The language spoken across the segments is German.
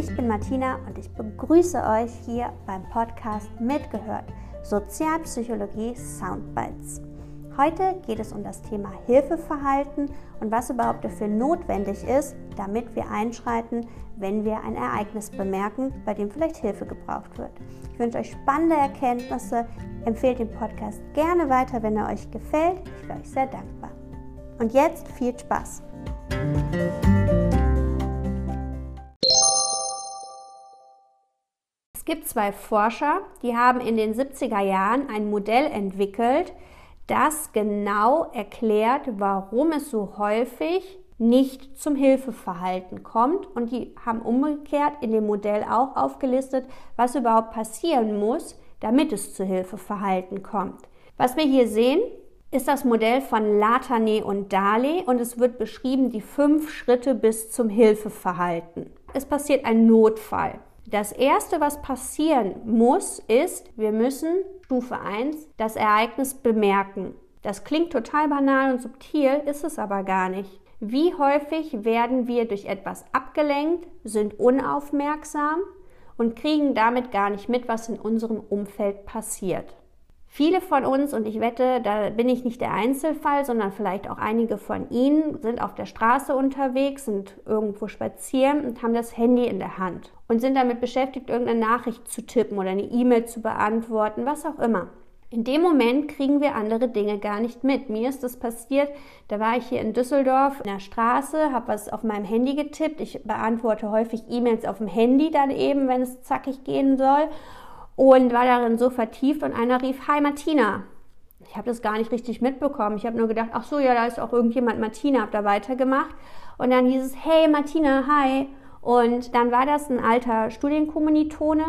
ich bin Martina und ich begrüße euch hier beim Podcast Mitgehört Sozialpsychologie Soundbites. Heute geht es um das Thema Hilfeverhalten und was überhaupt dafür notwendig ist, damit wir einschreiten, wenn wir ein Ereignis bemerken, bei dem vielleicht Hilfe gebraucht wird. Ich wünsche euch spannende Erkenntnisse. Empfehlt den Podcast gerne weiter, wenn er euch gefällt. Ich wäre euch sehr dankbar. Und jetzt viel Spaß! Gibt zwei Forscher, die haben in den 70er Jahren ein Modell entwickelt, das genau erklärt, warum es so häufig nicht zum Hilfeverhalten kommt. Und die haben umgekehrt in dem Modell auch aufgelistet, was überhaupt passieren muss, damit es zu Hilfeverhalten kommt. Was wir hier sehen, ist das Modell von Latane und Dale und es wird beschrieben die fünf Schritte bis zum Hilfeverhalten. Es passiert ein Notfall. Das erste, was passieren muss, ist, wir müssen Stufe 1 das Ereignis bemerken. Das klingt total banal und subtil, ist es aber gar nicht. Wie häufig werden wir durch etwas abgelenkt, sind unaufmerksam und kriegen damit gar nicht mit, was in unserem Umfeld passiert. Viele von uns, und ich wette, da bin ich nicht der Einzelfall, sondern vielleicht auch einige von Ihnen, sind auf der Straße unterwegs, sind irgendwo spazieren und haben das Handy in der Hand und sind damit beschäftigt, irgendeine Nachricht zu tippen oder eine E-Mail zu beantworten, was auch immer. In dem Moment kriegen wir andere Dinge gar nicht mit. Mir ist das passiert, da war ich hier in Düsseldorf in der Straße, habe was auf meinem Handy getippt. Ich beantworte häufig E-Mails auf dem Handy dann eben, wenn es zackig gehen soll und war darin so vertieft und einer rief, Hi Martina. Ich habe das gar nicht richtig mitbekommen. Ich habe nur gedacht, ach so, ja, da ist auch irgendjemand Martina, habe da weitergemacht. Und dann hieß es, hey Martina, hi. Und dann war das ein alter Studienkommilitone,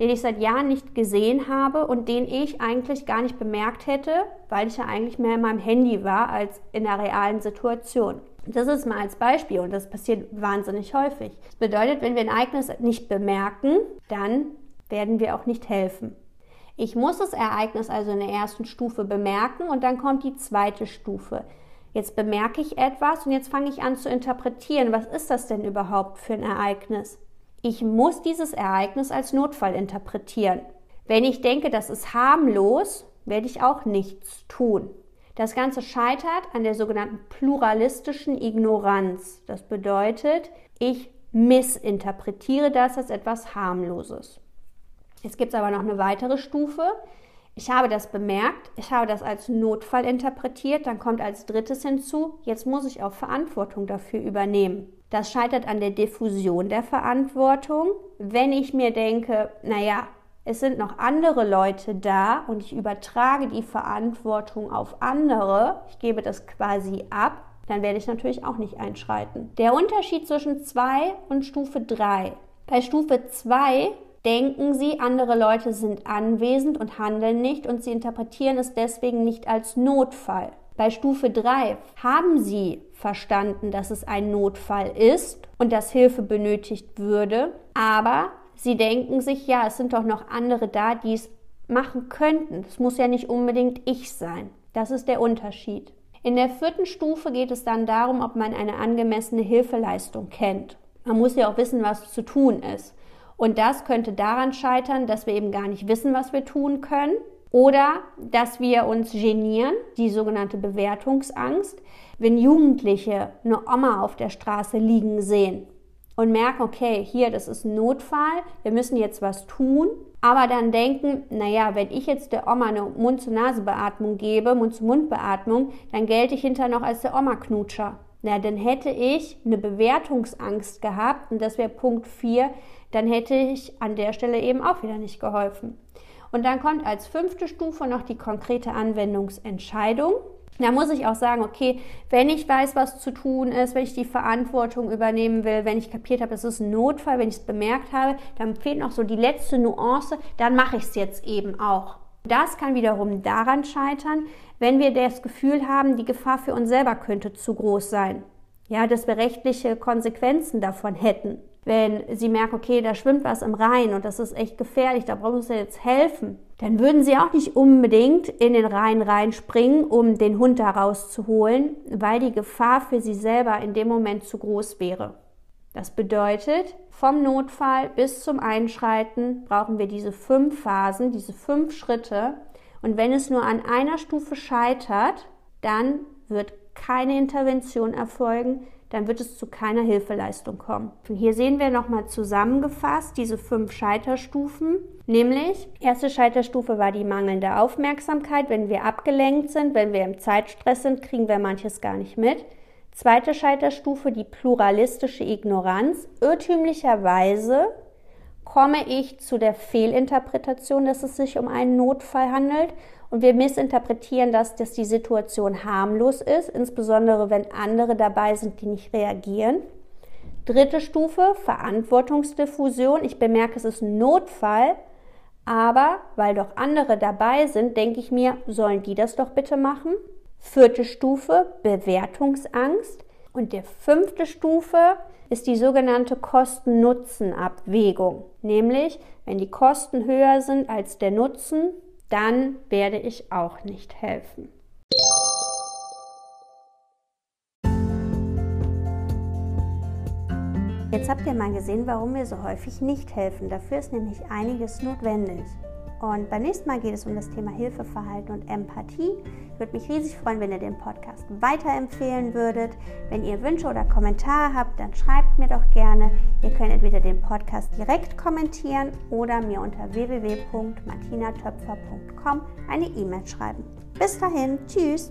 den ich seit Jahren nicht gesehen habe und den ich eigentlich gar nicht bemerkt hätte, weil ich ja eigentlich mehr in meinem Handy war als in der realen Situation. Das ist mal als Beispiel und das passiert wahnsinnig häufig. Das bedeutet, wenn wir ein Ereignis nicht bemerken, dann werden wir auch nicht helfen. Ich muss das Ereignis also in der ersten Stufe bemerken und dann kommt die zweite Stufe. Jetzt bemerke ich etwas und jetzt fange ich an zu interpretieren. Was ist das denn überhaupt für ein Ereignis? Ich muss dieses Ereignis als Notfall interpretieren. Wenn ich denke, das ist harmlos, werde ich auch nichts tun. Das Ganze scheitert an der sogenannten pluralistischen Ignoranz. Das bedeutet, ich missinterpretiere das als etwas harmloses. Jetzt gibt es aber noch eine weitere Stufe. Ich habe das bemerkt, ich habe das als Notfall interpretiert, dann kommt als drittes hinzu, jetzt muss ich auch Verantwortung dafür übernehmen. Das scheitert an der Diffusion der Verantwortung. Wenn ich mir denke, naja, es sind noch andere Leute da und ich übertrage die Verantwortung auf andere, ich gebe das quasi ab, dann werde ich natürlich auch nicht einschreiten. Der Unterschied zwischen 2 und Stufe 3. Bei Stufe 2 denken sie, andere Leute sind anwesend und handeln nicht und sie interpretieren es deswegen nicht als Notfall. Bei Stufe 3 haben sie verstanden, dass es ein Notfall ist und dass Hilfe benötigt würde, aber sie denken sich, ja, es sind doch noch andere da, die es machen könnten. Es muss ja nicht unbedingt ich sein. Das ist der Unterschied. In der vierten Stufe geht es dann darum, ob man eine angemessene Hilfeleistung kennt. Man muss ja auch wissen, was zu tun ist. Und das könnte daran scheitern, dass wir eben gar nicht wissen, was wir tun können oder dass wir uns genieren, die sogenannte Bewertungsangst, wenn Jugendliche eine Oma auf der Straße liegen sehen und merken, okay, hier, das ist ein Notfall, wir müssen jetzt was tun, aber dann denken, naja, wenn ich jetzt der Oma eine Mund-zu-Nase-Beatmung gebe, Mund-zu-Mund-Beatmung, dann gelte ich hinterher noch als der Oma-Knutscher. Na, dann hätte ich eine Bewertungsangst gehabt und das wäre Punkt 4, dann hätte ich an der Stelle eben auch wieder nicht geholfen. Und dann kommt als fünfte Stufe noch die konkrete Anwendungsentscheidung. Da muss ich auch sagen, okay, wenn ich weiß, was zu tun ist, wenn ich die Verantwortung übernehmen will, wenn ich kapiert habe, es ist ein Notfall, wenn ich es bemerkt habe, dann fehlt noch so die letzte Nuance, dann mache ich es jetzt eben auch. Das kann wiederum daran scheitern, wenn wir das Gefühl haben, die Gefahr für uns selber könnte zu groß sein. Ja, dass wir rechtliche Konsequenzen davon hätten wenn sie merken, okay, da schwimmt was im Rhein und das ist echt gefährlich, da brauchen sie jetzt helfen, dann würden sie auch nicht unbedingt in den Rhein reinspringen, um den Hund da rauszuholen, weil die Gefahr für sie selber in dem Moment zu groß wäre. Das bedeutet, vom Notfall bis zum Einschreiten brauchen wir diese fünf Phasen, diese fünf Schritte. Und wenn es nur an einer Stufe scheitert, dann wird keine Intervention erfolgen, dann wird es zu keiner Hilfeleistung kommen. Und hier sehen wir nochmal zusammengefasst diese fünf Scheiterstufen. Nämlich, erste Scheiterstufe war die mangelnde Aufmerksamkeit. Wenn wir abgelenkt sind, wenn wir im Zeitstress sind, kriegen wir manches gar nicht mit. Zweite Scheiterstufe, die pluralistische Ignoranz. Irrtümlicherweise komme ich zu der Fehlinterpretation, dass es sich um einen Notfall handelt und wir missinterpretieren das, dass die Situation harmlos ist, insbesondere wenn andere dabei sind, die nicht reagieren. Dritte Stufe, Verantwortungsdiffusion. Ich bemerke, es ist ein Notfall, aber weil doch andere dabei sind, denke ich mir, sollen die das doch bitte machen? Vierte Stufe, Bewertungsangst. Und die fünfte Stufe ist die sogenannte Kosten-Nutzen-Abwägung. Nämlich, wenn die Kosten höher sind als der Nutzen, dann werde ich auch nicht helfen. Jetzt habt ihr mal gesehen, warum wir so häufig nicht helfen. Dafür ist nämlich einiges notwendig. Und beim nächsten Mal geht es um das Thema Hilfeverhalten und Empathie. Ich würde mich riesig freuen, wenn ihr den Podcast weiterempfehlen würdet. Wenn ihr Wünsche oder Kommentare habt, dann schreibt mir doch gerne. Ihr könnt entweder den Podcast direkt kommentieren oder mir unter www.martinatöpfer.com eine E-Mail schreiben. Bis dahin, tschüss!